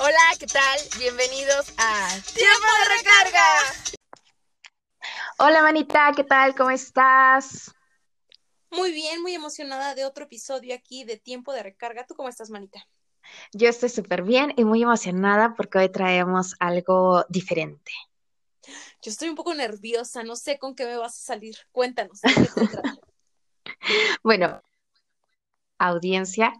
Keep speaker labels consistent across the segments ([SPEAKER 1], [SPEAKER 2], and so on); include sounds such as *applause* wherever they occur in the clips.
[SPEAKER 1] Hola, ¿qué tal? Bienvenidos a Tiempo de Recarga.
[SPEAKER 2] Hola, manita, ¿qué tal? ¿Cómo estás?
[SPEAKER 1] Muy bien, muy emocionada de otro episodio aquí de Tiempo de Recarga. ¿Tú cómo estás, manita?
[SPEAKER 2] Yo estoy súper bien y muy emocionada porque hoy traemos algo diferente.
[SPEAKER 1] Yo estoy un poco nerviosa, no sé con qué me vas a salir. Cuéntanos. *laughs*
[SPEAKER 2] bueno, audiencia,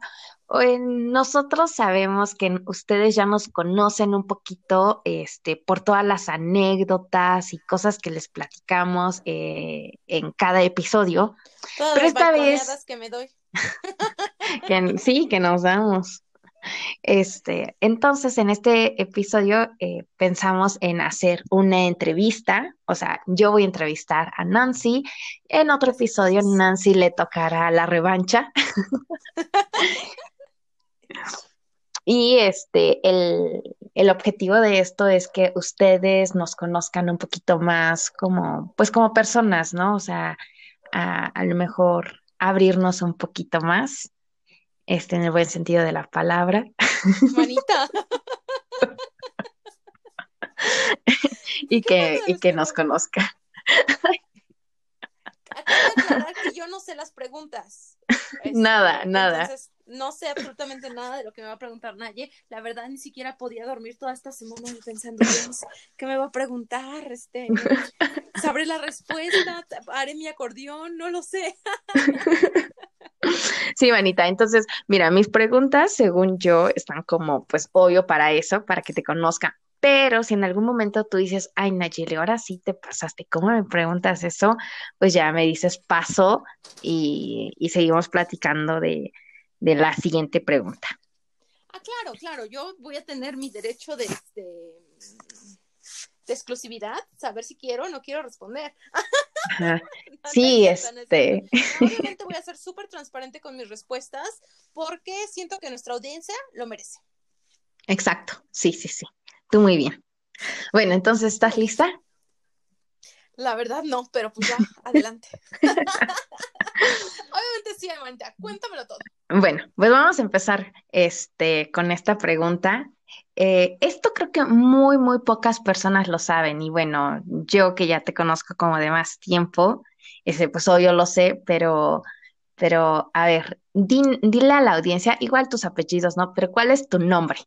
[SPEAKER 2] nosotros sabemos que ustedes ya nos conocen un poquito este, por todas las anécdotas y cosas que les platicamos eh, en cada episodio.
[SPEAKER 1] pero esta vez que me doy. *laughs*
[SPEAKER 2] sí, que nos damos. Este, entonces, en este episodio eh, pensamos en hacer una entrevista, o sea, yo voy a entrevistar a Nancy, en otro episodio Nancy le tocará la revancha. *laughs* y este, el, el objetivo de esto es que ustedes nos conozcan un poquito más como, pues como personas, ¿no? O sea, a, a lo mejor abrirnos un poquito más este, en el buen sentido de la palabra.
[SPEAKER 1] Manita. *laughs*
[SPEAKER 2] y que, y que nos conozca.
[SPEAKER 1] Acabo de que yo no sé las preguntas. *laughs*
[SPEAKER 2] nada, este, nada.
[SPEAKER 1] Entonces, no sé absolutamente nada de lo que me va a preguntar nadie. La verdad, ni siquiera podía dormir toda esta semana pensando, ¿qué me va a preguntar? Este, ¿Sabré la respuesta? ¿Haré mi acordeón? No lo sé.
[SPEAKER 2] Sí, Vanita. Entonces, mira, mis preguntas, según yo, están como, pues, obvio para eso, para que te conozcan. Pero si en algún momento tú dices, ay, Nayeli, ahora sí te pasaste, ¿cómo me preguntas eso? Pues ya me dices paso y, seguimos platicando de, de, la siguiente pregunta.
[SPEAKER 1] Ah, claro, claro, yo voy a tener mi derecho de, este, de exclusividad, saber si quiero o no quiero responder. *laughs*
[SPEAKER 2] sí, este. *laughs*
[SPEAKER 1] Obviamente voy a ser súper transparente con mis respuestas porque siento que nuestra audiencia lo merece.
[SPEAKER 2] Exacto, sí, sí, sí. Tú muy bien. Bueno, entonces, ¿estás lista?
[SPEAKER 1] La verdad no, pero pues ya, adelante. *laughs* Obviamente sí, Amanda, cuéntamelo todo.
[SPEAKER 2] Bueno, pues vamos a empezar este, con esta pregunta eh, esto creo que muy, muy pocas personas lo saben y bueno, yo que ya te conozco como de más tiempo, ese, pues obvio lo sé, pero, pero a ver, dile a la audiencia, igual tus apellidos, ¿no? Pero ¿cuál es tu nombre?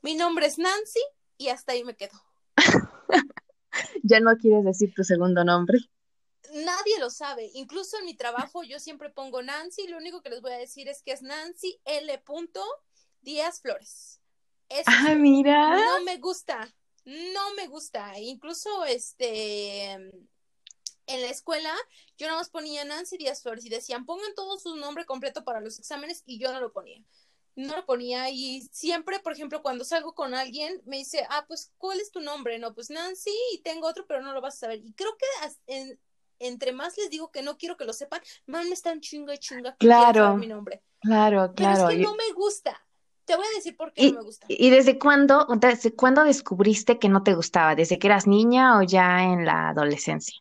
[SPEAKER 1] Mi nombre es Nancy y hasta ahí me quedo. *laughs*
[SPEAKER 2] ya no quieres decir tu segundo nombre.
[SPEAKER 1] Nadie lo sabe. Incluso en mi trabajo yo siempre pongo Nancy. Lo único que les voy a decir es que es Nancy L. Díaz Flores.
[SPEAKER 2] ah, mira.
[SPEAKER 1] No me gusta, no me gusta. Incluso este en la escuela yo nada más ponía Nancy Díaz Flores y decían pongan todo su nombre completo para los exámenes y yo no lo ponía. No lo ponía y siempre, por ejemplo, cuando salgo con alguien me dice, ah, pues, ¿cuál es tu nombre? No, pues Nancy y tengo otro, pero no lo vas a saber. Y creo que entre más les digo que no quiero que lo sepan, más me están chinga y chinga que
[SPEAKER 2] claro,
[SPEAKER 1] mi nombre.
[SPEAKER 2] Claro, claro.
[SPEAKER 1] Pero es que no me gusta. Te voy a decir por qué no me gusta.
[SPEAKER 2] ¿Y desde cuándo, desde cuándo descubriste que no te gustaba? ¿Desde que eras niña o ya en la adolescencia?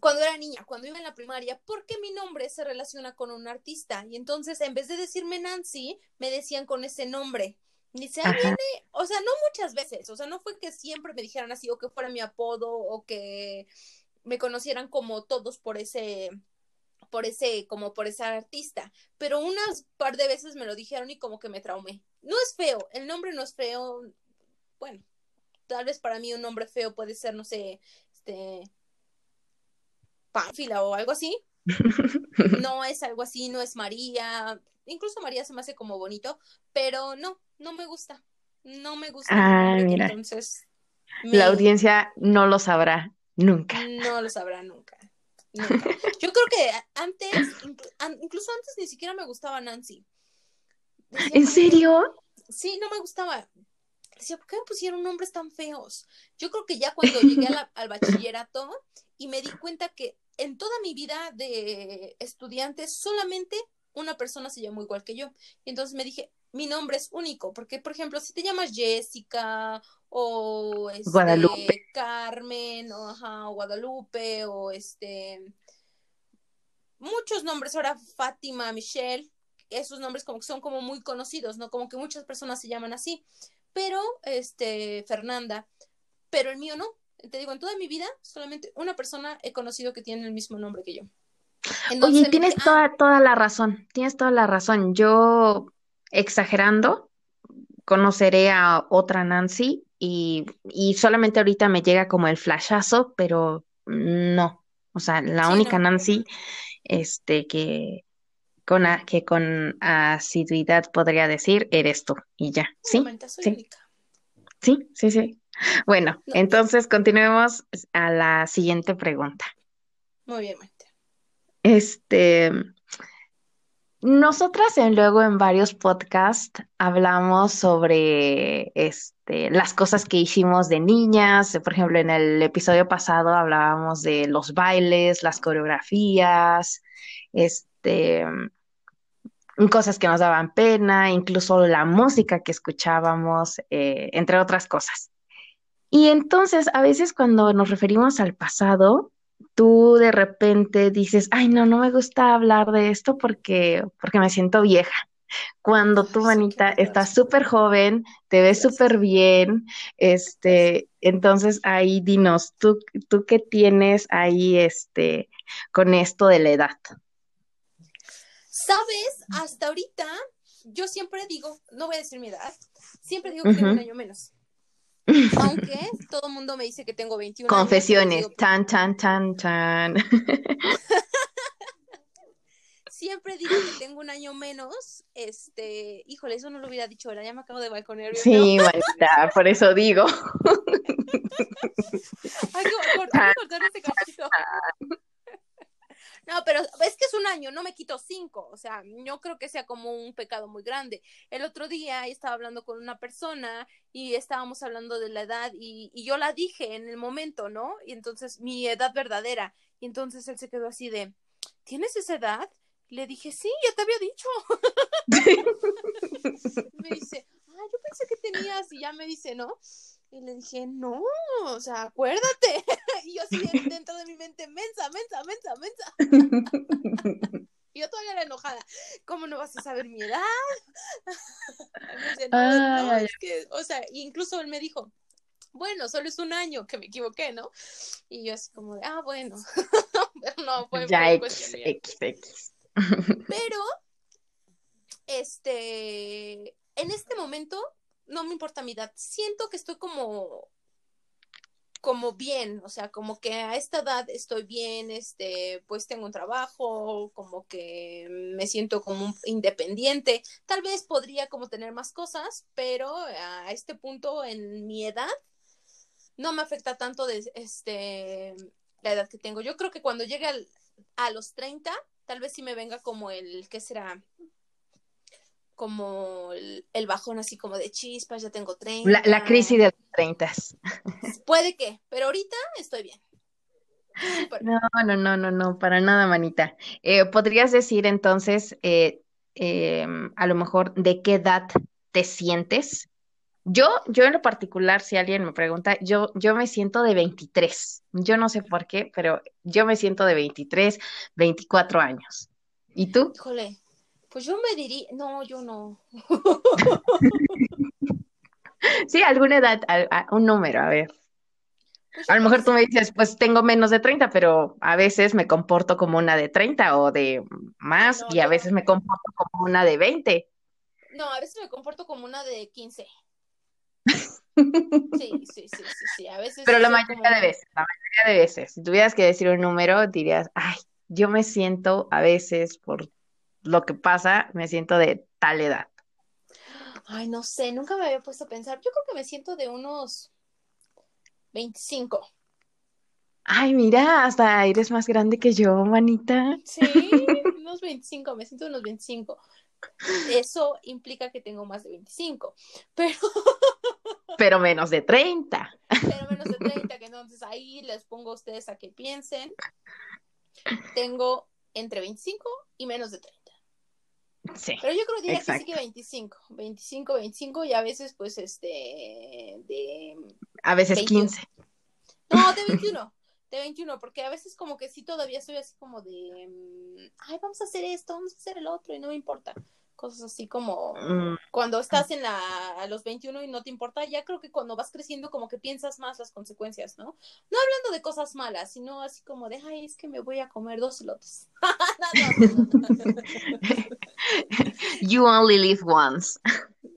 [SPEAKER 1] Cuando era niña, cuando iba en la primaria, porque mi nombre se relaciona con un artista. Y entonces, en vez de decirme Nancy, me decían con ese nombre. Dice, ahí viene, o sea, no muchas veces, o sea, no fue que siempre me dijeran así, o que fuera mi apodo, o que me conocieran como todos por ese, por ese, como por ese artista, pero unas par de veces me lo dijeron y como que me traumé. No es feo, el nombre no es feo, bueno, tal vez para mí un nombre feo puede ser, no sé, este, Pánfila o algo así. *laughs* No es algo así, no es María, incluso María se me hace como bonito, pero no, no me gusta, no me gusta.
[SPEAKER 2] Ah, mira. Entonces, la audiencia no lo sabrá nunca.
[SPEAKER 1] No lo sabrá nunca. Yo creo que antes, incluso antes ni siquiera me gustaba Nancy.
[SPEAKER 2] ¿En serio?
[SPEAKER 1] Sí, no me gustaba. Decía, ¿por qué me pusieron nombres tan feos? Yo creo que ya cuando llegué al bachillerato y me di cuenta que en toda mi vida de estudiante solamente una persona se llamó igual que yo. Y entonces me dije, mi nombre es único, porque por ejemplo, si te llamas Jessica o este,
[SPEAKER 2] Guadalupe.
[SPEAKER 1] Carmen o, ajá, Guadalupe o este muchos nombres ahora Fátima, Michelle, esos nombres como que son como muy conocidos, ¿no? Como que muchas personas se llaman así. Pero, este, Fernanda, pero el mío no. Te digo, en toda mi vida, solamente una persona he conocido que tiene el mismo nombre que yo.
[SPEAKER 2] Oye, tienes toda, toda la razón, tienes toda la razón. Yo, exagerando, conoceré a otra Nancy y, y solamente ahorita me llega como el flashazo, pero no. O sea, la única Nancy este, que, con, que con asiduidad podría decir, eres tú y ya. ¿Sí? sí. sí, sí, sí. Bueno, entonces continuemos a la siguiente pregunta.
[SPEAKER 1] Muy bien,
[SPEAKER 2] Este, nosotras en, luego en varios podcasts hablamos sobre este, las cosas que hicimos de niñas. Por ejemplo, en el episodio pasado hablábamos de los bailes, las coreografías, este, cosas que nos daban pena, incluso la música que escuchábamos, eh, entre otras cosas. Y entonces, a veces cuando nos referimos al pasado, tú de repente dices, ay, no, no me gusta hablar de esto porque, porque me siento vieja. Cuando tu manita está súper joven, te ves súper bien, este, entonces ahí dinos, ¿tú, tú qué tienes ahí, este, con esto de la edad?
[SPEAKER 1] Sabes, hasta ahorita, yo siempre digo, no voy a decir mi edad, siempre digo que tengo un año menos. Aunque *laughs* todo el mundo me dice que tengo 21
[SPEAKER 2] Confesiones, tan, tan, tan, tan. *laughs*
[SPEAKER 1] Siempre digo que tengo un año menos. Este, híjole, eso no lo hubiera dicho, ahora ya me acabo de balconear.
[SPEAKER 2] Sí, manita, por eso digo. *laughs*
[SPEAKER 1] Que cortar, este cachito. No, pero es que es un año, no me quito cinco, o sea, no creo que sea como un pecado muy grande. El otro día estaba hablando con una persona y estábamos hablando de la edad y, y yo la dije en el momento, ¿no? Y entonces mi edad verdadera. Y entonces él se quedó así de, ¿tienes esa edad? Le dije, sí, ya te había dicho. *laughs* me dice, ah, yo pensé que tenías y ya me dice, ¿no? Y le dije, no, o sea, acuérdate. *laughs* y yo así *laughs* dentro de mi mente, mensa, mensa, mensa, mensa. *laughs* y yo todavía era enojada. ¿Cómo no vas a saber mi edad? no, es que, o sea, incluso él me dijo, bueno, solo es un año que me equivoqué, ¿no? Y yo así como de, ah, bueno. Pero no, fue
[SPEAKER 2] ya X, X, X.
[SPEAKER 1] Pero, este, en este momento no me importa mi edad, siento que estoy como como bien, o sea, como que a esta edad estoy bien, este, pues tengo un trabajo, como que me siento como independiente. Tal vez podría como tener más cosas, pero a este punto en mi edad no me afecta tanto de este la edad que tengo. Yo creo que cuando llegue a los 30, tal vez sí me venga como el, ¿qué será? Como el, bajón así como de chispas, ya tengo 30.
[SPEAKER 2] La, la crisis de los 30. *laughs*
[SPEAKER 1] Puede que, pero ahorita estoy bien.
[SPEAKER 2] No, no, no, no, no, para nada, manita. Eh, ¿Podrías decir entonces, eh, em, a lo mejor, de qué edad te sientes? Yo, yo en lo particular, si alguien me pregunta, yo, yo me siento de 23. Yo no sé por qué, pero yo me siento de 23, 24 años. ¿Y tú?
[SPEAKER 1] Híjole, pues yo me diría, no, yo no. *laughs*
[SPEAKER 2] sí, alguna edad, un número, a ver. Pues a lo mejor tú me dices, pues tengo menos de 30, pero a veces me comporto como una de 30 o de más, y a veces me comporto como una de 20.
[SPEAKER 1] No, a veces me comporto como una de 15. *laughs* Sí, sí, sí, sí, sí, a veces.
[SPEAKER 2] Pero la mayoría de veces, la mayoría de veces, si tuvieras que decir un número, dirías, ay, yo me siento a veces por lo que pasa, me siento de tal edad.
[SPEAKER 1] Ay, no sé, nunca me había puesto a pensar. Yo creo que me siento de unos 25.
[SPEAKER 2] Ay, mira, hasta eres más grande que yo, manita.
[SPEAKER 1] Sí, *laughs* unos 25, me siento unos 25. Eso implica que tengo más de 25, pero... *laughs*
[SPEAKER 2] Pero menos de 30.
[SPEAKER 1] Pero menos de 30, que entonces ahí les pongo a ustedes a que piensen. Tengo entre 25 y menos de 30. Pero yo creo que sí que 25, 25, 25 y a veces pues este de...
[SPEAKER 2] A veces 15.
[SPEAKER 1] No, de 21. de 21, porque a veces como que sí todavía soy así como de, mm, ay, vamos a hacer esto, vamos a hacer el otro y no me importa. Cosas así como
[SPEAKER 2] Mm,
[SPEAKER 1] cuando estás en la, a los 21 y no te importa, ya creo que cuando vas creciendo como que piensas más las consecuencias, ¿no? No hablando de cosas malas, sino así como de, ay, es que me voy a comer dos lotes. No, no, no, no, no. *laughs*
[SPEAKER 2] You only live once.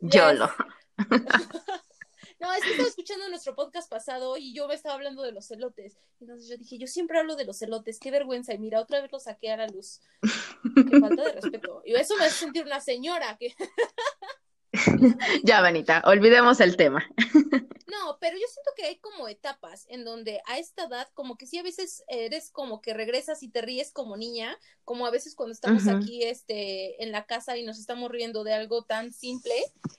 [SPEAKER 1] Yes.
[SPEAKER 2] YOLO. *laughs*
[SPEAKER 1] No, es que estaba escuchando nuestro podcast pasado y yo me estaba hablando de los elotes. Entonces yo dije, yo siempre hablo de los elotes, qué vergüenza. Y mira, otra vez lo saqué a la luz. Qué falta de respeto. Y eso me hace sentir una señora que. *laughs* *laughs*
[SPEAKER 2] Ya, Benita, olvidemos el tema.
[SPEAKER 1] No, pero yo siento que hay como etapas en donde a esta edad, como que sí, a veces eres como que regresas y te ríes como niña, como a veces cuando estamos aquí este, en la casa y nos estamos riendo de algo tan simple,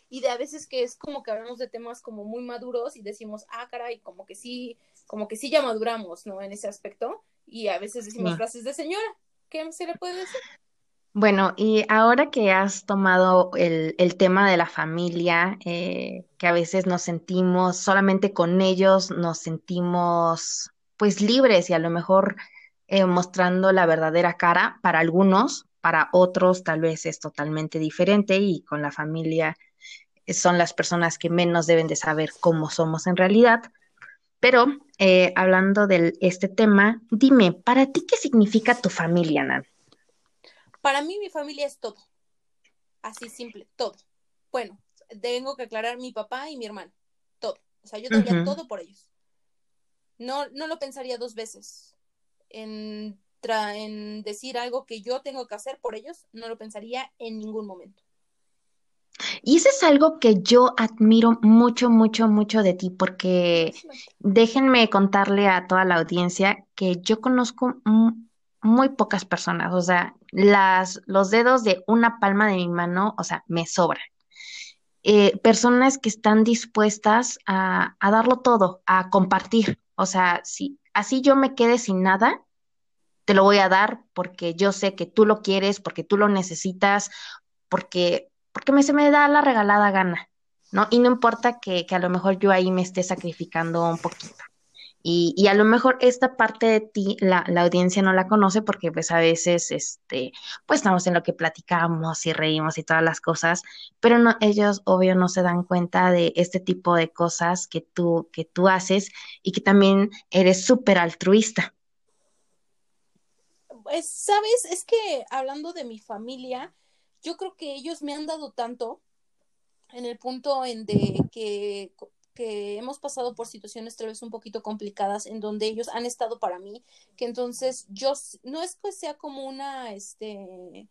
[SPEAKER 1] y de a veces que es como que hablamos de temas como muy maduros y decimos, ah, caray, como que sí, como que sí ya maduramos, ¿no? En ese aspecto, y a veces decimos frases de señora, ¿qué se le puede decir?
[SPEAKER 2] Bueno, y ahora que has tomado el, el tema de la familia, eh, que a veces nos sentimos solamente con ellos, nos sentimos pues libres y a lo mejor eh, mostrando la verdadera cara para algunos, para otros tal vez es totalmente diferente y con la familia eh, son las personas que menos deben de saber cómo somos en realidad. Pero eh, hablando de este tema, dime, ¿para ti qué significa tu familia, Nan?
[SPEAKER 1] Para mí mi familia es todo, así simple, todo. Bueno, tengo que aclarar mi papá y mi hermano, todo. O sea, yo daría todo por ellos. No, no lo pensaría dos veces en, tra- en decir algo que yo tengo que hacer por ellos, no lo pensaría en ningún momento.
[SPEAKER 2] Y eso es algo que yo admiro mucho, mucho, mucho de ti, porque déjenme contarle a toda la audiencia que yo conozco muy pocas personas, o sea, las, los dedos de una palma de mi mano, o sea, me sobran. Eh, personas que están dispuestas a, a darlo todo, a compartir, o sea, si así yo me quede sin nada, te lo voy a dar porque yo sé que tú lo quieres, porque tú lo necesitas, porque, porque me, se me da la regalada gana, ¿no? Y no importa que, que a lo mejor yo ahí me esté sacrificando un poquito. Y, y a lo mejor esta parte de ti la, la audiencia no la conoce porque pues a veces este, pues estamos en lo que platicamos y reímos y todas las cosas, pero no, ellos obvio no se dan cuenta de este tipo de cosas que tú, que tú haces y que también eres súper altruista.
[SPEAKER 1] Pues, ¿sabes? Es que hablando de mi familia, yo creo que ellos me han dado tanto en el punto en de que, que hemos pasado por situaciones tal vez un poquito complicadas en donde ellos han estado para mí, que entonces yo no es que sea como una, este,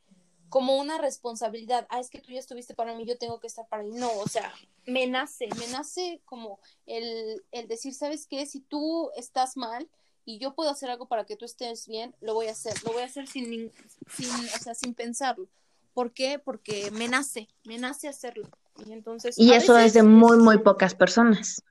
[SPEAKER 1] como una responsabilidad, ah, es que tú ya estuviste para mí, yo tengo que estar para mí, no, o sea, me nace, me nace como el, el decir, ¿sabes qué? Si tú estás mal, y yo puedo hacer algo para que tú estés bien, lo voy a hacer, lo voy a hacer sin, sin, o sea, sin pensarlo. ¿Por qué? Porque me nace, me nace hacerlo. Y entonces,
[SPEAKER 2] Y
[SPEAKER 1] a
[SPEAKER 2] eso es de muy, muy pocas personas.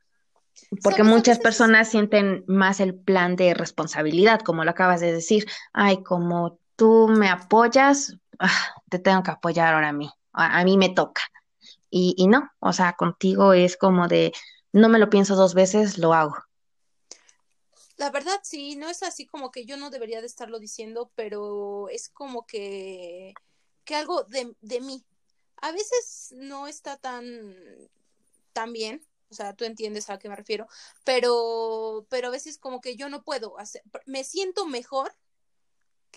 [SPEAKER 2] Porque muchas personas sienten más el plan de responsabilidad, como lo acabas de decir. Ay, como tú me apoyas, ah, te tengo que apoyar ahora a mí. A, a mí me toca. Y, y no, o sea, contigo es como de, no me lo pienso dos veces, lo hago.
[SPEAKER 1] La verdad, sí, no es así como que yo no debería de estarlo diciendo, pero es como que, que algo de, de mí. A veces no está tan, tan bien, o sea, tú entiendes a qué me refiero, pero, pero a veces como que yo no puedo hacer, me siento mejor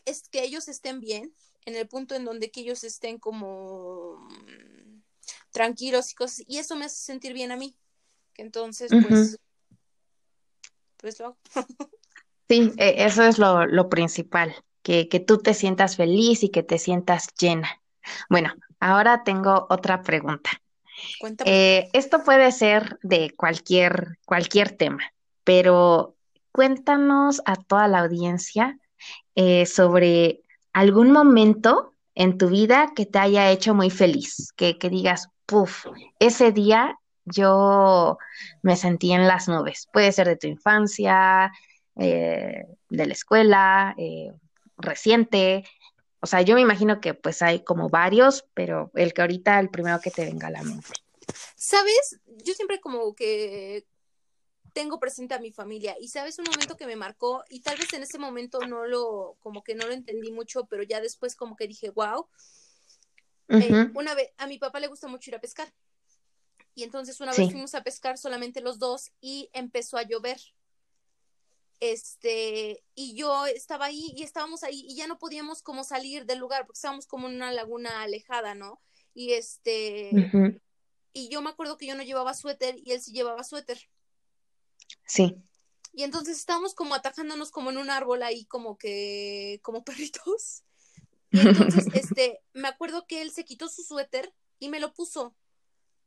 [SPEAKER 1] es que ellos estén bien, en el punto en donde que ellos estén como mm, tranquilos y cosas, y eso me hace sentir bien a mí. Que entonces, pues, pues lo hago. *laughs*
[SPEAKER 2] Sí, e- eso es lo, lo principal, que, que tú te sientas feliz y que te sientas llena. Bueno, ahora tengo otra pregunta. Eh, esto puede ser de cualquier, cualquier tema, pero cuéntanos a toda la audiencia eh, sobre algún momento en tu vida que te haya hecho muy feliz, que, que digas, puff, ese día yo me sentí en las nubes. Puede ser de tu infancia, eh, de la escuela, eh, reciente. O sea, yo me imagino que pues hay como varios, pero el que ahorita, el primero que te venga a la mente.
[SPEAKER 1] ¿Sabes? Yo siempre como que tengo presente a mi familia. Y sabes, un momento que me marcó, y tal vez en ese momento no lo, como que no lo entendí mucho, pero ya después como que dije, wow. Eh, una vez, a mi papá le gusta mucho ir a pescar. Y entonces una vez fuimos a pescar solamente los dos y empezó a llover. Este, y yo estaba ahí y estábamos ahí y ya no podíamos como salir del lugar porque estábamos como en una laguna alejada, ¿no? Y este, y yo me acuerdo que yo no llevaba suéter y él sí llevaba suéter.
[SPEAKER 2] Sí.
[SPEAKER 1] Y entonces estábamos como atajándonos como en un árbol ahí como que, como *laughs* perritos. Y entonces, *laughs* este, me acuerdo que él se quitó su suéter y me lo puso.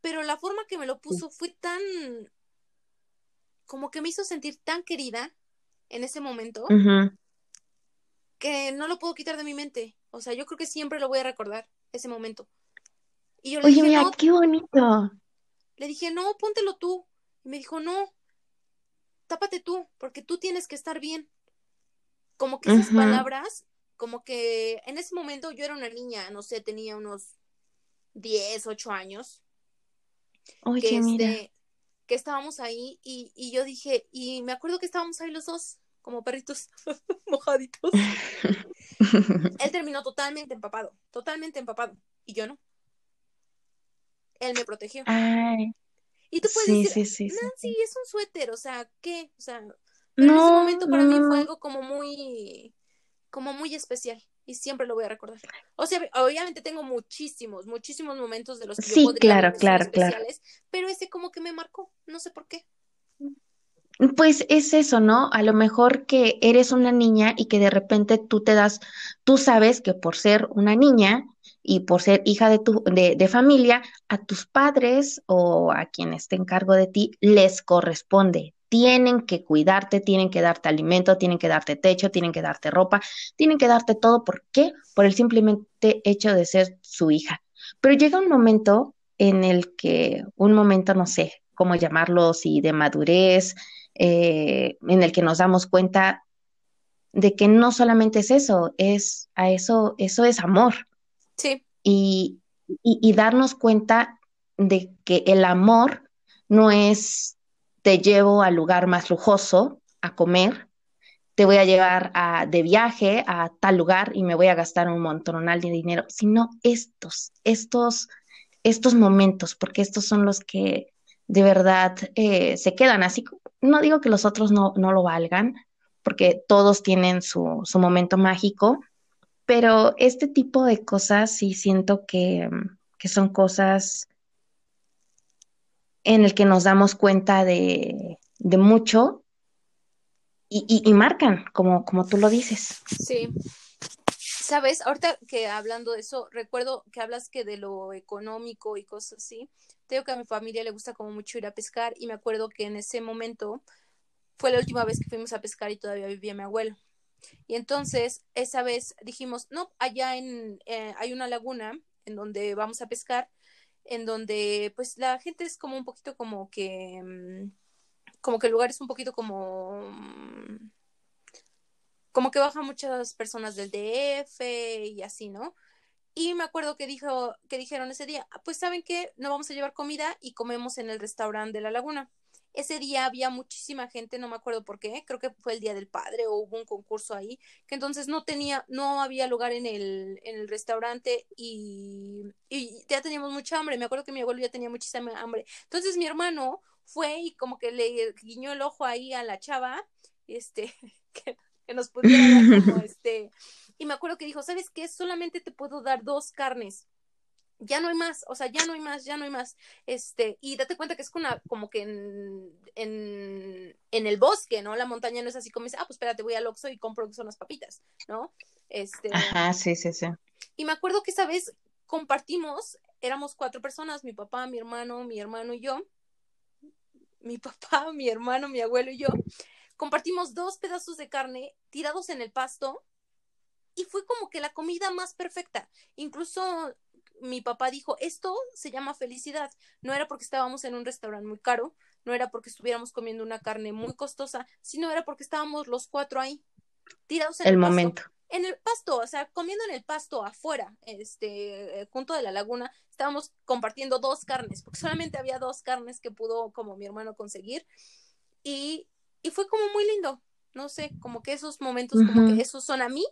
[SPEAKER 1] Pero la forma que me lo puso fue tan, como que me hizo sentir tan querida en ese momento que no lo puedo quitar de mi mente. O sea, yo creo que siempre lo voy a recordar, ese momento.
[SPEAKER 2] Y yo le Oye, dije, mira, qué bonito.
[SPEAKER 1] Le dije, no, póntelo tú. Y me dijo, no, tápate tú, porque tú tienes que estar bien. Como que esas palabras, como que en ese momento yo era una niña, no sé, tenía unos 10, 8 años.
[SPEAKER 2] Oye, que, mira. Este,
[SPEAKER 1] que estábamos ahí y, y yo dije, y me acuerdo que estábamos ahí los dos, como perritos *laughs* mojaditos. Él terminó totalmente empapado, totalmente empapado, y yo no él me protegió.
[SPEAKER 2] Ay.
[SPEAKER 1] Y tú puedes decir, Nancy, es un suéter, o sea, ¿qué? O sea, pero en ese momento para mí fue algo como muy, como muy especial y siempre lo voy a recordar. O sea, obviamente tengo muchísimos, muchísimos momentos de los que
[SPEAKER 2] sí, yo podría claro, claro, claro.
[SPEAKER 1] pero ese como que me marcó, no sé por qué.
[SPEAKER 2] Pues es eso, ¿no? A lo mejor que eres una niña y que de repente tú te das, tú sabes que por ser una niña y por ser hija de, tu, de, de familia, a tus padres o a quien esté en cargo de ti les corresponde. Tienen que cuidarte, tienen que darte alimento, tienen que darte techo, tienen que darte ropa, tienen que darte todo. ¿Por qué? Por el simplemente hecho de ser su hija. Pero llega un momento en el que, un momento, no sé cómo llamarlo, si de madurez, eh, en el que nos damos cuenta de que no solamente es eso, es a eso, eso es amor.
[SPEAKER 1] Sí.
[SPEAKER 2] Y, y, darnos cuenta de que el amor no es te llevo al lugar más lujoso a comer, te voy a llevar a, de viaje a tal lugar y me voy a gastar un montón de dinero, sino estos, estos, estos momentos, porque estos son los que de verdad eh, se quedan así. No digo que los otros no, no lo valgan, porque todos tienen su, su, momento mágico, pero este tipo de cosas sí siento que, que son cosas en el que nos damos cuenta de, mucho y, y, y, marcan, como, como tú lo dices.
[SPEAKER 1] Sí, Sabes, ahorita que hablando de eso, recuerdo que hablas que de lo económico y cosas así. Tengo que a mi familia le gusta como mucho ir a pescar y me acuerdo que en ese momento fue la última vez que fuimos a pescar y todavía vivía mi abuelo. Y entonces esa vez dijimos, no, allá en eh, hay una laguna en donde vamos a pescar, en donde pues la gente es como un poquito como que, mm, como que el lugar es un poquito como mm, como que bajan muchas personas del DF y así, ¿no? Y me acuerdo que dijo, que dijeron ese día, ah, pues saben que no vamos a llevar comida y comemos en el restaurante de la laguna. Ese día había muchísima gente, no me acuerdo por qué, creo que fue el día del padre o hubo un concurso ahí, que entonces no tenía, no había lugar en el, en el restaurante y, y ya teníamos mucha hambre. Me acuerdo que mi abuelo ya tenía muchísima hambre. Entonces mi hermano fue y como que le guiñó el ojo ahí a la chava, este, *laughs* que que nos pudiera dar como *laughs* este. Y me acuerdo que dijo, ¿sabes qué? Solamente te puedo dar dos carnes. Ya no hay más, o sea, ya no hay más, ya no hay más. Este, y date cuenta que es una, como que en, en, en el bosque, ¿no? La montaña no es así como dice, ah, pues espérate, voy al Oxxo y compro que son las papitas, ¿no? Este.
[SPEAKER 2] Ajá, sí, sí, sí.
[SPEAKER 1] Y me acuerdo que esa vez compartimos, éramos cuatro personas, mi papá, mi hermano, mi hermano y yo. Mi *laughs* papá, mi hermano, mi abuelo y yo compartimos dos pedazos de carne tirados en el pasto y fue como que la comida más perfecta. Incluso mi papá dijo, esto se llama felicidad. No era porque estábamos en un restaurante muy caro, no era porque estuviéramos comiendo una carne muy costosa, sino era porque estábamos los cuatro ahí, tirados en el, el momento. En el pasto, o sea, comiendo en el pasto afuera, este, eh, junto de la laguna, estábamos compartiendo dos carnes, porque solamente había dos carnes que pudo como mi hermano conseguir y, y fue como muy lindo, no sé, como que esos momentos, como que esos son a mí,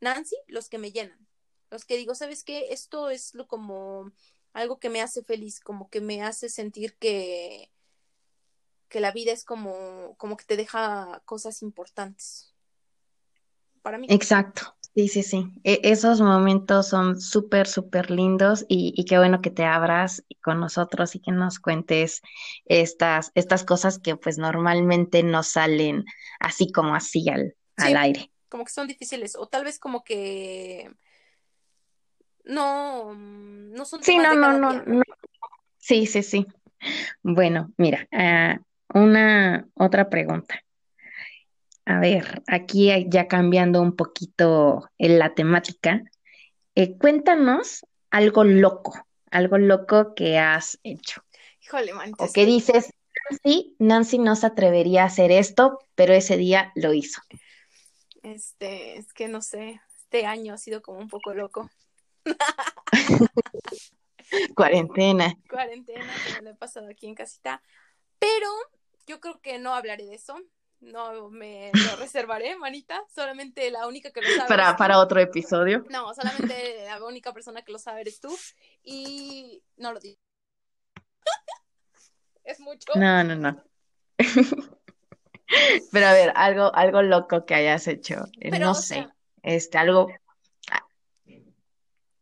[SPEAKER 1] Nancy, los que me llenan, los que digo, ¿sabes qué? Esto es lo como algo que me hace feliz, como que me hace sentir que, que la vida es como, como que te deja cosas importantes. Para mí.
[SPEAKER 2] Exacto. Sí, sí, sí. E- esos momentos son súper, súper lindos y, y qué bueno que te abras con nosotros y que nos cuentes estas, estas cosas que pues normalmente no salen así como así al, al aire.
[SPEAKER 1] como que son difíciles, o tal vez como que no, mm, no son
[SPEAKER 2] Sí,
[SPEAKER 1] temas
[SPEAKER 2] no,
[SPEAKER 1] de
[SPEAKER 2] no,
[SPEAKER 1] cada
[SPEAKER 2] no,
[SPEAKER 1] día,
[SPEAKER 2] no.
[SPEAKER 1] ¿no?
[SPEAKER 2] Sí, sí, sí. Bueno, mira, ah, una otra pregunta. A ver, aquí ya cambiando un poquito en la temática, eh, cuéntanos algo loco, algo loco que has hecho
[SPEAKER 1] Híjole, manita,
[SPEAKER 2] o que, dices, Nancy, Nancy no se atrevería a hacer esto, pero ese día lo hizo.
[SPEAKER 1] este, es que no sé, este año ha sido como un poco loco. *laughs*
[SPEAKER 2] Cuarentena.
[SPEAKER 1] Cuarentena, que me lo he pasado aquí en casita, pero yo creo que no hablaré de eso, no me lo reservaré, manita, solamente la única que lo sabe
[SPEAKER 2] Para, para otro episodio.
[SPEAKER 1] No, solamente la única persona que lo sabe eres tú y no lo digo. *laughs* Es mucho.
[SPEAKER 2] No, no, no. *laughs* Pero a ver, algo, algo loco que hayas hecho. Eh,
[SPEAKER 1] Pero,
[SPEAKER 2] No
[SPEAKER 1] o
[SPEAKER 2] sé.
[SPEAKER 1] sea,
[SPEAKER 2] Este, algo,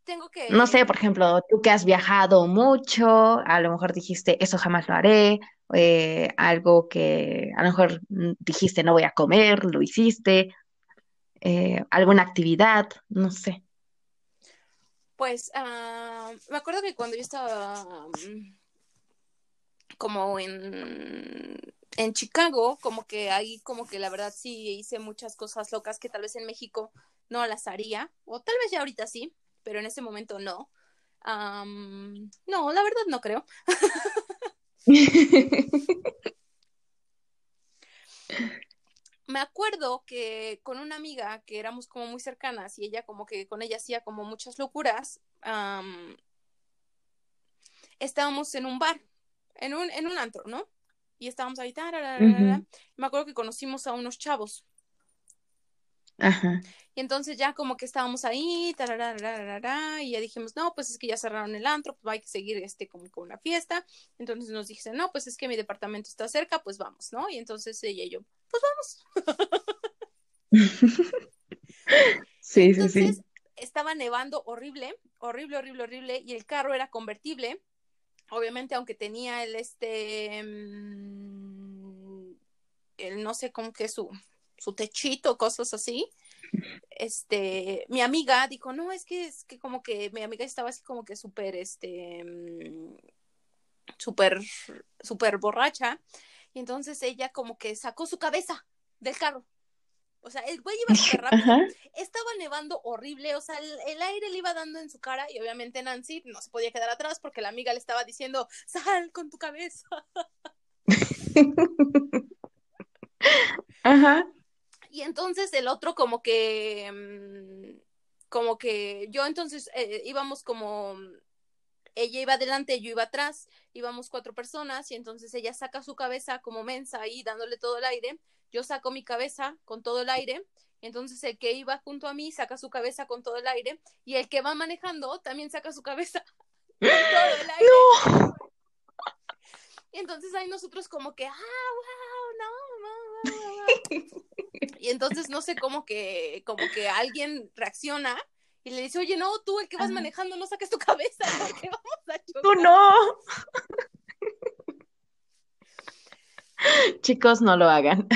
[SPEAKER 1] tengo
[SPEAKER 2] no sé,
[SPEAKER 1] que,
[SPEAKER 2] por ejemplo, tú que has viajado mucho, a lo mejor dijiste, eso jamás lo haré. eh, algo que a lo mejor mm, dijiste, no voy a comer, lo hiciste. eh, alguna actividad, no sé.
[SPEAKER 1] pues, ah, me acuerdo que cuando yo estaba mm, como en, en Chicago, como que ahí, como que la verdad sí hice muchas cosas locas que tal vez en México no las haría, o tal vez ya ahorita sí, pero en ese momento no. Am, no, la verdad no creo. *laughs* me acuerdo que con una amiga que éramos como muy cercanas y ella como que con ella hacía como muchas locuras, am, estábamos en un bar, en un, en un antro, ¿no? Y estábamos ahí, me acuerdo que conocimos a unos chavos.
[SPEAKER 2] Ajá.
[SPEAKER 1] Y entonces ya como que estábamos ahí, y ya dijimos, no, pues es que ya cerraron el antro, pues hay que seguir este como con la fiesta. Entonces nos dije, no, pues es que mi departamento está cerca, pues vamos, ¿no? Y entonces ella y yo, pues vamos. *laughs*
[SPEAKER 2] Sí, sí,
[SPEAKER 1] entonces
[SPEAKER 2] sí.
[SPEAKER 1] estaba nevando horrible, horrible, horrible, horrible, y el carro era convertible. Obviamente, aunque tenía el este, mm, el no sé cómo que su, su techito, cosas así. Este, mi amiga dijo, no, es que es que como que mi amiga estaba así como que súper, este, mm, súper, súper borracha. Y entonces ella como que sacó su cabeza del carro. O sea, el güey iba *laughs* súper rápido,
[SPEAKER 2] Ajá.
[SPEAKER 1] estaba nevando horrible, o sea, el, el aire le iba dando en su cara y obviamente Nancy no se podía quedar atrás porque la amiga le estaba diciendo, sal con tu cabeza. *laughs*
[SPEAKER 2] Ajá.
[SPEAKER 1] Y entonces el otro como que, mm, como que yo entonces eh, íbamos como, ella iba adelante, yo iba atrás, íbamos cuatro personas y entonces ella saca su cabeza como mensa ahí dándole todo el aire, yo saco mi cabeza con todo el aire, entonces el que iba junto a mí saca su cabeza con todo el aire y el que va manejando también saca su cabeza *laughs* con todo el aire.
[SPEAKER 2] No.
[SPEAKER 1] Y *laughs* entonces ahí nosotros como que, ah, wow, no, no". *laughs* Y entonces no sé cómo que, como que alguien reacciona y le dice, oye, no, tú el que vas manejando, no saques tu *laughs* cabeza porque vamos a
[SPEAKER 2] Tú no. *laughs* Chicos, no lo hagan.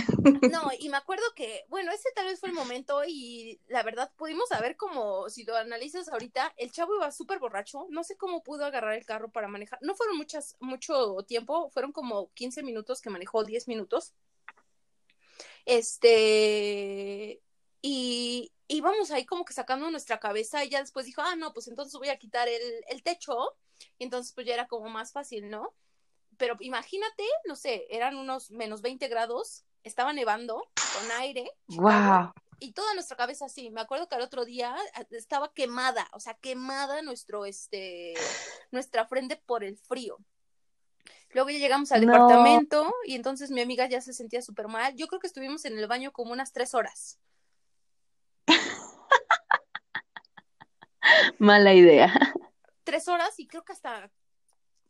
[SPEAKER 1] No, y me acuerdo que, bueno, ese tal vez fue el momento y la verdad pudimos saber como, si lo analizas ahorita, el chavo iba súper borracho, no sé cómo pudo agarrar el carro para manejar, no fueron muchas, mucho tiempo, fueron como 15 minutos que manejó, 10 minutos. Este, y íbamos ahí como que sacando nuestra cabeza y ya después dijo, ah, no, pues entonces voy a quitar el, el techo, y entonces pues ya era como más fácil, ¿no? Pero imagínate, no sé, eran unos menos 20 grados, estaba nevando con aire,
[SPEAKER 2] Wow.
[SPEAKER 1] y toda nuestra cabeza así. Me acuerdo que al otro día ah, estaba quemada, o sea, quemada nuestro, este, nuestra frente por el frío. Luego ya llegamos al departamento y entonces mi amiga ya se sentía súper mal. Yo creo que estuvimos en el baño como unas tres horas. *laughs*
[SPEAKER 2] Mala idea.
[SPEAKER 1] Tres horas y creo que hasta,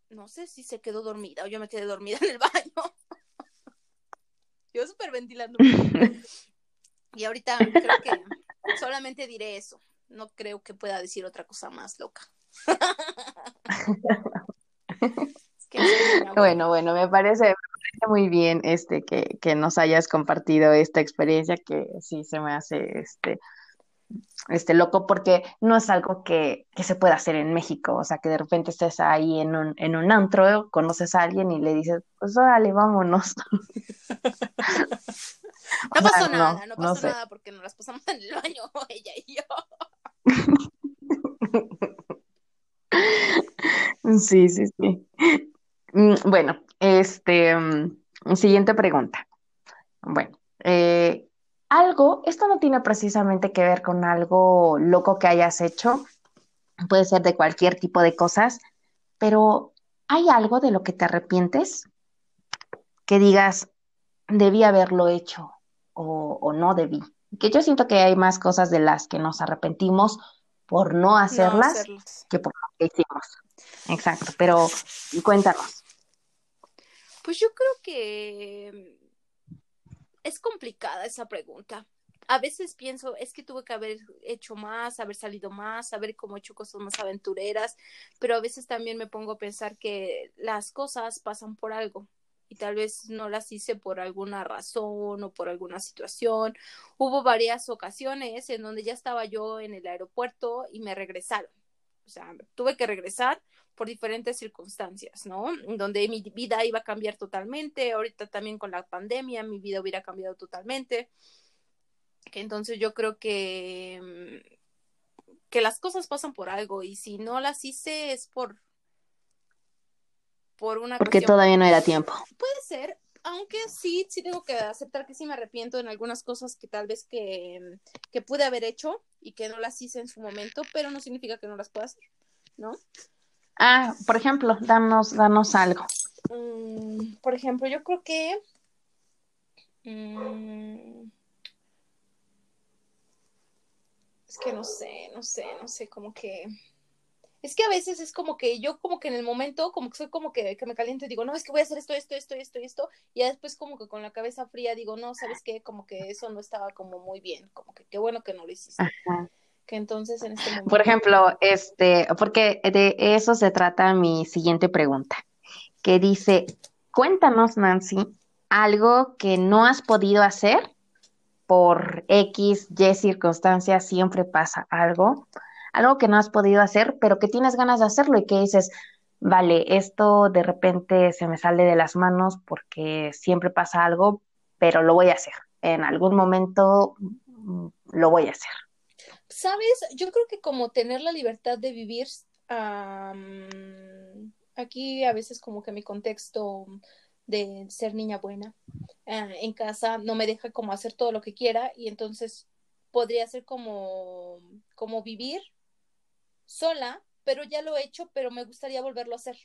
[SPEAKER 1] no sé si se quedó dormida o yo me quedé dormida en el baño. *laughs* yo súper ventilando. *laughs* y ahorita creo que solamente diré eso. No creo que pueda decir otra cosa más loca.
[SPEAKER 2] Bueno, bueno, me parece, muy bien este que, que, nos hayas compartido esta experiencia que sí se me hace este este loco porque no es algo que, que, se pueda hacer en México, o sea, que de repente estés ahí en un, en un antro, conoces a alguien y le dices, pues órale, vámonos. *laughs*
[SPEAKER 1] No pasó nada, no, pasó nada porque nos las pasamos en el baño, *laughs* ella y
[SPEAKER 2] yo. *laughs* Sí, sí, sí. Mm, bueno, este, mm, siguiente pregunta. Bueno, eh, algo, esto no tiene precisamente que ver con algo loco que hayas hecho, puede ser de cualquier tipo de cosas, pero ¿hay algo de lo que te arrepientes? Que digas, debí haberlo hecho o, no debí. Que yo siento que hay más cosas de las que nos arrepentimos por no hacerlas, que por lo que hicimos. Exacto, pero cuéntanos.
[SPEAKER 1] Pues yo creo que es complicada esa pregunta. A veces pienso, es que tuve que haber hecho más, haber salido más, haber como hecho cosas más aventureras, pero a veces también me pongo a pensar que las cosas pasan por algo y tal vez no las hice por alguna razón o por alguna situación. Hubo varias ocasiones en donde ya estaba yo en el aeropuerto y me regresaron. O sea, tuve que regresar por diferentes circunstancias, ¿no? Donde mi vida iba a cambiar totalmente. Ahorita también con la pandemia mi vida hubiera cambiado totalmente. Entonces yo creo que que las cosas pasan por algo y si no las hice es por por una
[SPEAKER 2] Porque todavía no era tiempo.
[SPEAKER 1] Puede ser, aunque sí, sí tengo que aceptar que sí me arrepiento en algunas cosas que tal vez que, que pude haber hecho y que no las hice en su momento, pero no significa que no las pueda hacer, ¿no?
[SPEAKER 2] Ah, por ejemplo, danos, danos algo.
[SPEAKER 1] Mm, por ejemplo, yo creo que mm, es que no sé, no sé, no sé, como que es que a veces es como que yo como que en el momento como que soy como que, que me caliento y digo, no, es que voy a hacer esto, esto, esto, esto y esto, y después como que con la cabeza fría digo, no, ¿sabes qué? Como que eso no estaba como muy bien, como que qué bueno que no lo hiciste. Que entonces en este momento...
[SPEAKER 2] Por ejemplo, este, porque de eso se trata mi siguiente pregunta, que dice, cuéntanos, Nancy, algo que no has podido hacer por X, Y circunstancias, siempre pasa algo algo que no has podido hacer, pero que tienes ganas de hacerlo y que dices, vale, esto de repente se me sale de las manos porque siempre pasa algo, pero lo voy a hacer. En algún momento mm, lo voy a hacer.
[SPEAKER 1] Sabes, yo creo que como tener la libertad de vivir, aquí a veces como que mi contexto de ser niña buena ah, en casa no me deja como hacer todo lo que quiera y entonces podría ser como, como vivir sola, pero ya lo he hecho, pero me gustaría volverlo a hacer.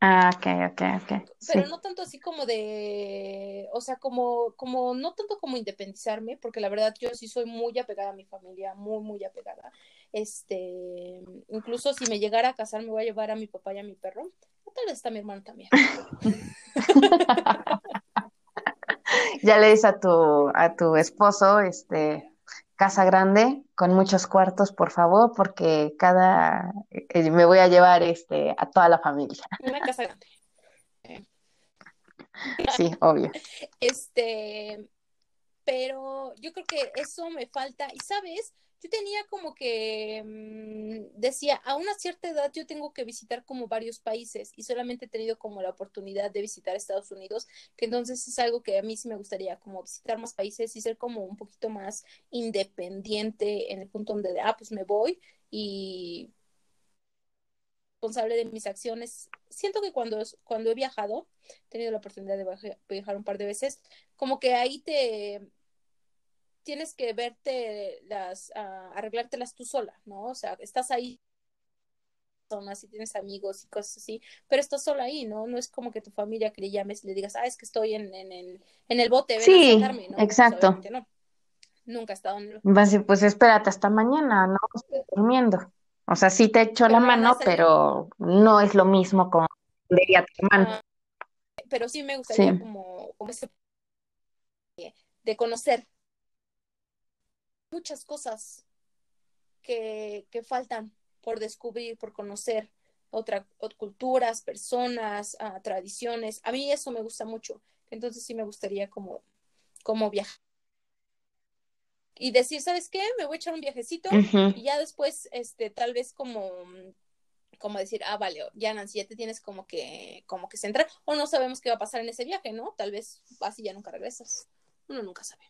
[SPEAKER 2] Ah, ok, ok, ok.
[SPEAKER 1] Pero no tanto así como de, o sea, como, como, no tanto como independizarme, porque la verdad yo sí soy muy apegada a mi familia, muy, muy apegada. Este, incluso si me llegara a casar, me voy a llevar a mi papá y a mi perro. tal vez está mi hermano también. *laughs*
[SPEAKER 2] ya le dices a tu, a tu esposo, este, casa grande con muchos cuartos, por favor, porque cada eh, me voy a llevar este a toda la familia. *laughs*
[SPEAKER 1] Una casa grande. *laughs*
[SPEAKER 2] Sí, obvio.
[SPEAKER 1] Este, pero yo creo que eso me falta. Y sabes, yo tenía como que mm, decía, a una cierta edad yo tengo que visitar como varios países y solamente he tenido como la oportunidad de visitar Estados Unidos, que entonces es algo que a mí sí me gustaría como visitar más países y ser como un poquito más independiente en el punto donde, ah, pues me voy y responsable de mis acciones. Siento que cuando, cuando he viajado, he tenido la oportunidad de viajar un par de veces, como que ahí te tienes que verte las, uh, arreglártelas tú sola, ¿no? O sea, estás ahí personas y tienes amigos y cosas así, pero estás sola ahí, ¿no? No es como que tu familia que le llames y le digas, ah, es que estoy en, en, el, en el bote, ven
[SPEAKER 2] Sí,
[SPEAKER 1] a sacarme, ¿no? Pues,
[SPEAKER 2] exacto.
[SPEAKER 1] no. Nunca he estado en el...
[SPEAKER 2] Pues espérate hasta mañana, no estoy durmiendo. O sea, sí te echo la
[SPEAKER 1] Pero
[SPEAKER 2] mano, pero no es lo mismo como diría tu hermano.
[SPEAKER 1] Ah, pero sí me gustaría
[SPEAKER 2] Sí.
[SPEAKER 1] como, como ese de conocer muchas cosas que, que faltan por descubrir, por conocer otra, ot- culturas, personas, ah, tradiciones. A mí eso me gusta mucho. Entonces sí me gustaría como, como viajar. Y decir, ¿sabes qué? Me voy a echar un viajecito y ya después, este, tal vez como, como decir, ah, vale, ya Nancy, ya te tienes como que, como que centrar, o no sabemos qué va a pasar en ese viaje, ¿no? Tal vez vas y ya nunca regresas. Uno nunca sabe.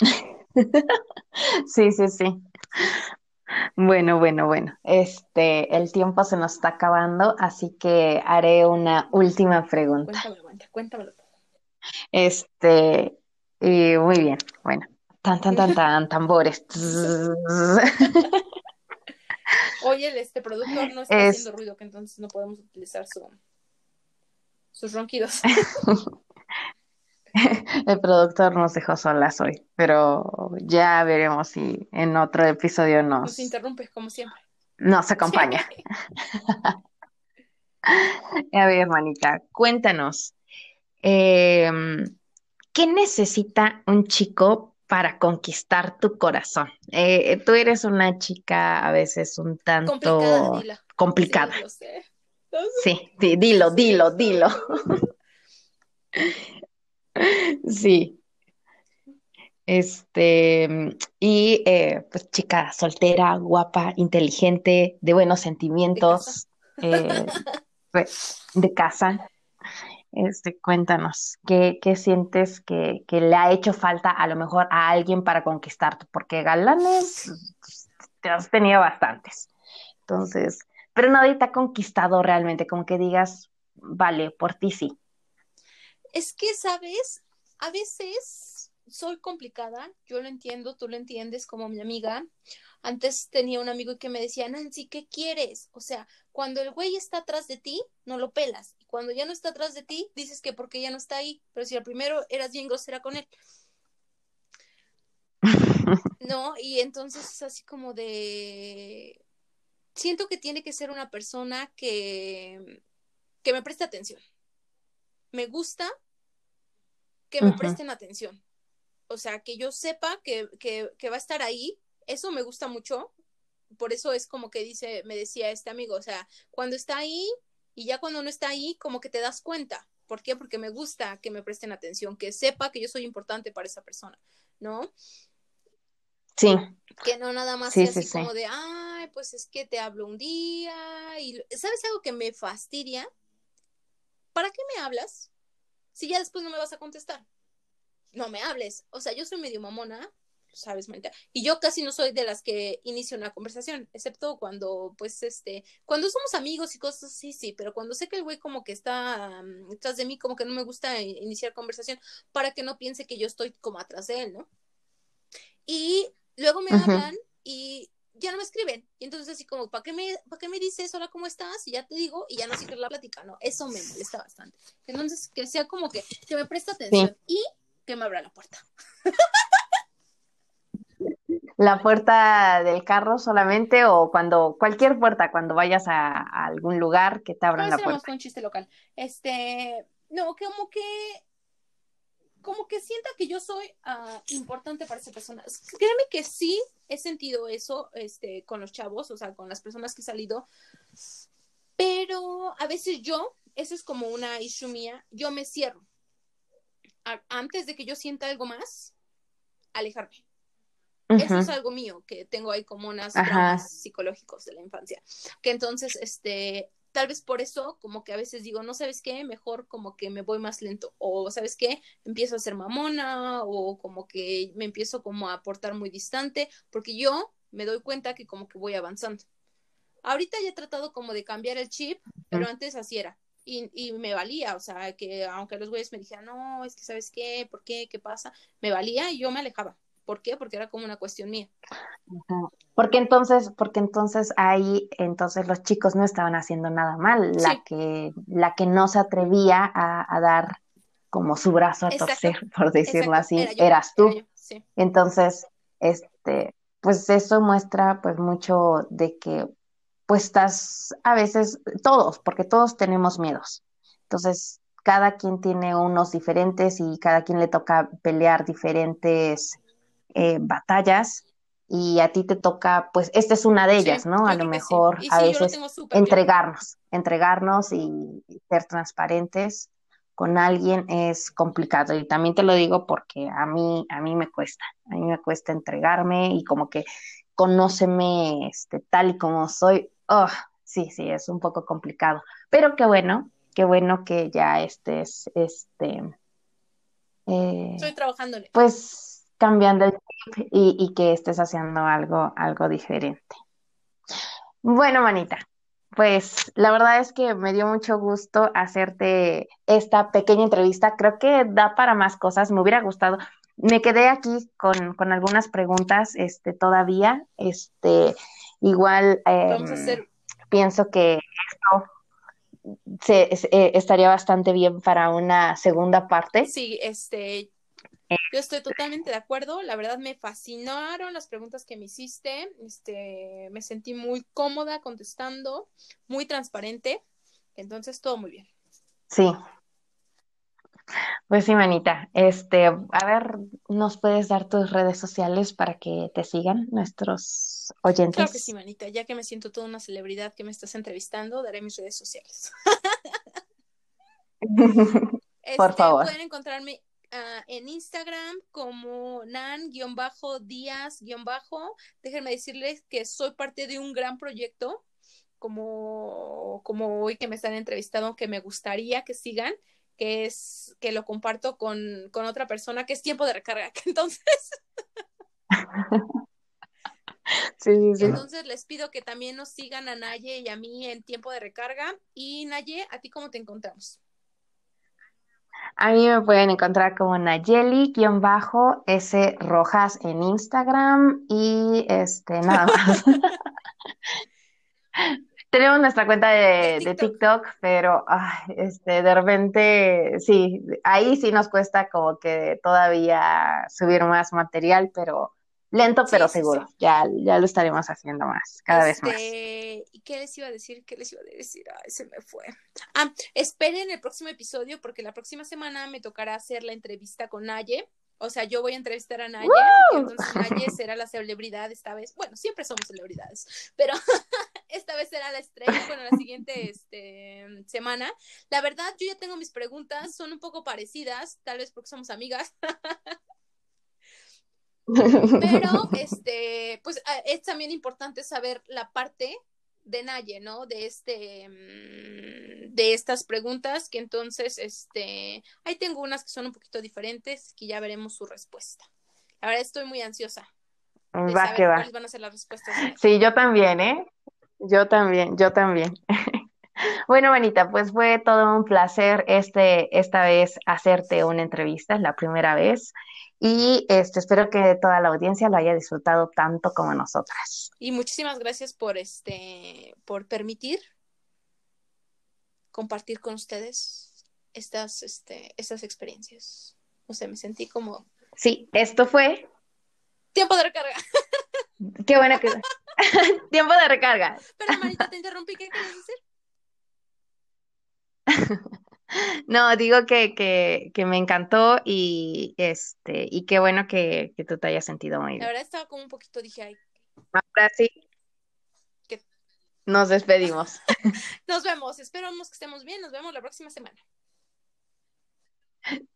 [SPEAKER 1] *laughs*
[SPEAKER 2] Sí, sí, sí. Bueno, bueno, bueno. Este, el tiempo se nos está acabando, así que haré una última pregunta.
[SPEAKER 1] Cuéntamelo, cuéntamelo.
[SPEAKER 2] Este, y muy bien, bueno. Tan, tan, tan, tan, tambores. *laughs*
[SPEAKER 1] Oye, el este productor no está
[SPEAKER 2] Es-
[SPEAKER 1] haciendo ruido, que entonces no podemos utilizar su, sus ronquidos. *laughs* *laughs*
[SPEAKER 2] El productor nos dejó solas hoy, pero ya veremos si en otro episodio
[SPEAKER 1] Nos
[SPEAKER 2] nos,
[SPEAKER 1] interrumpes como siempre.
[SPEAKER 2] nos acompaña. *laughs* A ver, hermanita, cuéntanos, em, ¿qué necesita un chico para conquistar tu corazón? Eh, tú eres una chica a veces un
[SPEAKER 1] Complicada,
[SPEAKER 2] tanto
[SPEAKER 1] Dila.
[SPEAKER 2] complicada.
[SPEAKER 1] Sí, lo sé. Lo sé.
[SPEAKER 2] Sí, di- dilo, *laughs* dilo, dilo. *laughs* Sí. Este, y eh, pues chica soltera, guapa, inteligente, de buenos sentimientos, eh, *laughs* pues, de casa. Este, cuéntanos, ¿qué, qué sientes que, que le ha hecho falta a lo mejor a alguien para conquistarte? Porque galanes te has tenido bastantes. Entonces, pero nadie te ha conquistado realmente, como que digas, vale, por ti sí.
[SPEAKER 1] Es que, ¿sabes? A veces soy complicada, yo lo entiendo, tú lo entiendes como mi amiga. Antes tenía un amigo que me decía, Nancy, ¿qué quieres? O sea, cuando el güey está atrás de ti, no lo pelas. Y cuando ya no está atrás de ti, dices que porque ya no está ahí. Pero si al primero eras bien grosera con él. *laughs* No, y entonces es así como de... Siento que tiene que ser una persona que, que me preste atención. Me gusta que me presten atención. O sea, que yo sepa que, que, que va a estar ahí. Eso me gusta mucho. Por eso es como que dice, me decía este amigo, o sea, cuando está ahí y ya cuando no está ahí, como que te das cuenta. ¿Por qué? Porque me gusta que me presten atención, que sepa que yo soy importante para esa persona, ¿no?
[SPEAKER 2] Sí,
[SPEAKER 1] que no nada más
[SPEAKER 2] Sí,
[SPEAKER 1] sea
[SPEAKER 2] sí,
[SPEAKER 1] así
[SPEAKER 2] sí.
[SPEAKER 1] como de, ay, pues es que te hablo un día y ¿sabes algo que me fastidia? ¿Para qué me hablas si ya después no me vas a contestar? No me hables. O sea, yo soy medio mamona, sabes, Marita, y yo casi no soy de las que inicio una conversación, excepto cuando, pues, este, cuando somos amigos y cosas así, sí, pero cuando sé que el güey como que está um, detrás de mí, como que no me gusta iniciar conversación para que no piense que yo estoy como atrás de él, ¿no? Y luego me hablan y ya no me escriben. Y entonces así como, ¿para qué me, para qué me dices hola, cómo estás? Y ya te digo, y ya no sigues la plática, ¿no? Eso me molesta bastante. Entonces, que sea como que, que me preste atención y que me abra la puerta.
[SPEAKER 2] ¿La puerta del carro solamente o cuando, cualquier puerta, cuando vayas a, a algún lugar que te abran la
[SPEAKER 1] más
[SPEAKER 2] puerta?
[SPEAKER 1] un chiste local. Este, no, como que, como que sienta que yo soy ah, importante para esa persona. Créeme que sí he sentido eso, este, con los chavos, o sea, con las personas que he salido, pero a veces yo, eso es como una issue mía, yo me cierro. A- antes de que yo sienta algo más, alejarme. Eso es algo mío, que tengo ahí como unas psicológicos de la infancia. Que entonces, este, tal vez por eso, como que a veces digo, no sabes qué, mejor como que me voy más lento. O sabes qué, empiezo a ser mamona, o como que me empiezo como a portar muy distante, porque yo me doy cuenta que como que voy avanzando. Ahorita ya he tratado como de cambiar el chip, pero antes así era. Y, y me valía, o sea, que aunque los güeyes me dijeran, no, es que sabes qué, ¿por qué? ¿Qué pasa? Me valía y yo me alejaba. ¿Por qué? Porque era como una cuestión mía.
[SPEAKER 2] Porque entonces, porque entonces ahí, entonces los chicos no estaban haciendo nada mal. La que, la que no se atrevía a, dar como su brazo a torcer, *laughs* por decirlo así, eras tú. Entonces, este, pues eso muestra pues mucho de que pues estás a veces, todos, porque todos tenemos miedos. Entonces, cada quien tiene unos diferentes y cada quien le toca pelear diferentes eh, batallas y a ti te toca, pues esta es una de ellas, ¿no? A lo mejor a veces entregarnos, entregarnos y ser transparentes con alguien es complicado y también te lo digo porque a mí a mí me cuesta, a mí me cuesta entregarme y como que conóceme este tal y como soy. Oh, sí, sí, es un poco complicado, pero qué bueno, qué bueno que ya estés este
[SPEAKER 1] eh, Estoy trabajando.
[SPEAKER 2] Pues cambiando el chip y, que estés haciendo algo, algo diferente. Bueno, manita, pues la verdad es que me dio mucho gusto hacerte esta pequeña entrevista. Creo que da para más cosas. Me hubiera gustado. Me quedé aquí con, algunas preguntas este, todavía. Este, igual em, pienso que esto se, eh, estaría bastante bien para una segunda parte.
[SPEAKER 1] Sí, este, yo estoy totalmente de acuerdo, la verdad me fascinaron las preguntas que me hiciste, este, me sentí muy cómoda contestando, muy transparente, entonces todo muy bien.
[SPEAKER 2] Sí. Pues sí, manita, este, a ver, ¿nos puedes dar tus redes sociales para que te sigan nuestros oyentes?
[SPEAKER 1] Claro que sí, manita, ya que me siento toda una celebridad que me estás entrevistando, daré mis redes sociales. *laughs*
[SPEAKER 2] Por este, favor.
[SPEAKER 1] Pueden encontrarme Ah, en Instagram como nan-díaz- Déjenme decirles que soy parte de un gran proyecto, como, como hoy que me están entrevistando, que me gustaría que sigan, que es que lo comparto con, otra persona, que es tiempo de recarga. *laughs* Entonces. *laughs* Entonces les pido que también nos sigan a Naye y a mí en tiempo de recarga. Y Naye, ¿a ti cómo te encontramos?
[SPEAKER 2] A mí me pueden encontrar como Nayeli-S Rojas en Instagram y este, nada *laughs* más. *laughs* Tenemos nuestra cuenta de, TikTok. pero este, de repente, sí, ahí sí nos cuesta como que todavía subir más material, pero Lento pero seguro. Ya, ya lo estaremos haciendo más, cada vez más.
[SPEAKER 1] Este, ¿Y qué les iba a decir? ¿Qué les iba a decir? Ay, se me fue. Ah, esperen el próximo episodio porque la próxima semana me tocará hacer la entrevista con Naye. O sea, yo voy a entrevistar a Naye, entonces Naye será la celebridad esta vez. Bueno, siempre somos celebridades, pero *laughs* esta vez será la estrella, bueno, la siguiente este, semana. La verdad, yo ya tengo mis preguntas, son un poco parecidas, tal vez porque somos amigas. *laughs* Pero, *laughs* este, pues ah, es también importante saber la parte de Naye, ¿no? De este, mm, de estas preguntas, que entonces, este, ahí tengo unas que son un poquito diferentes, que ya veremos su respuesta. La verdad estoy muy ansiosa.
[SPEAKER 2] Va que va.
[SPEAKER 1] van a ser las respuestas.
[SPEAKER 2] Sí, yo también, ¿eh? Yo también, yo también. *laughs* Bueno, Manita, pues fue todo un placer este, esta vez hacerte una entrevista, es la primera vez. Y este, espero que toda la audiencia lo haya disfrutado tanto como nosotras.
[SPEAKER 1] Y muchísimas gracias por este, por permitir compartir con ustedes estas, este, estas experiencias. O sea, me sentí como.
[SPEAKER 2] Sí, esto fue.
[SPEAKER 1] Tiempo de recarga.
[SPEAKER 2] Qué buena que. *laughs* *laughs* Tiempo de recarga.
[SPEAKER 1] Pero, Marita, te interrumpí. ¿Qué quieres decir? *laughs*
[SPEAKER 2] No, digo que, que, que, me encantó y este, y qué bueno que, que tú te hayas sentido muy bien.
[SPEAKER 1] La verdad estaba como un poquito, dije, ay.
[SPEAKER 2] Ahora sí. Nos despedimos. *laughs*
[SPEAKER 1] Nos vemos, esperamos que estemos bien, nos vemos la próxima semana.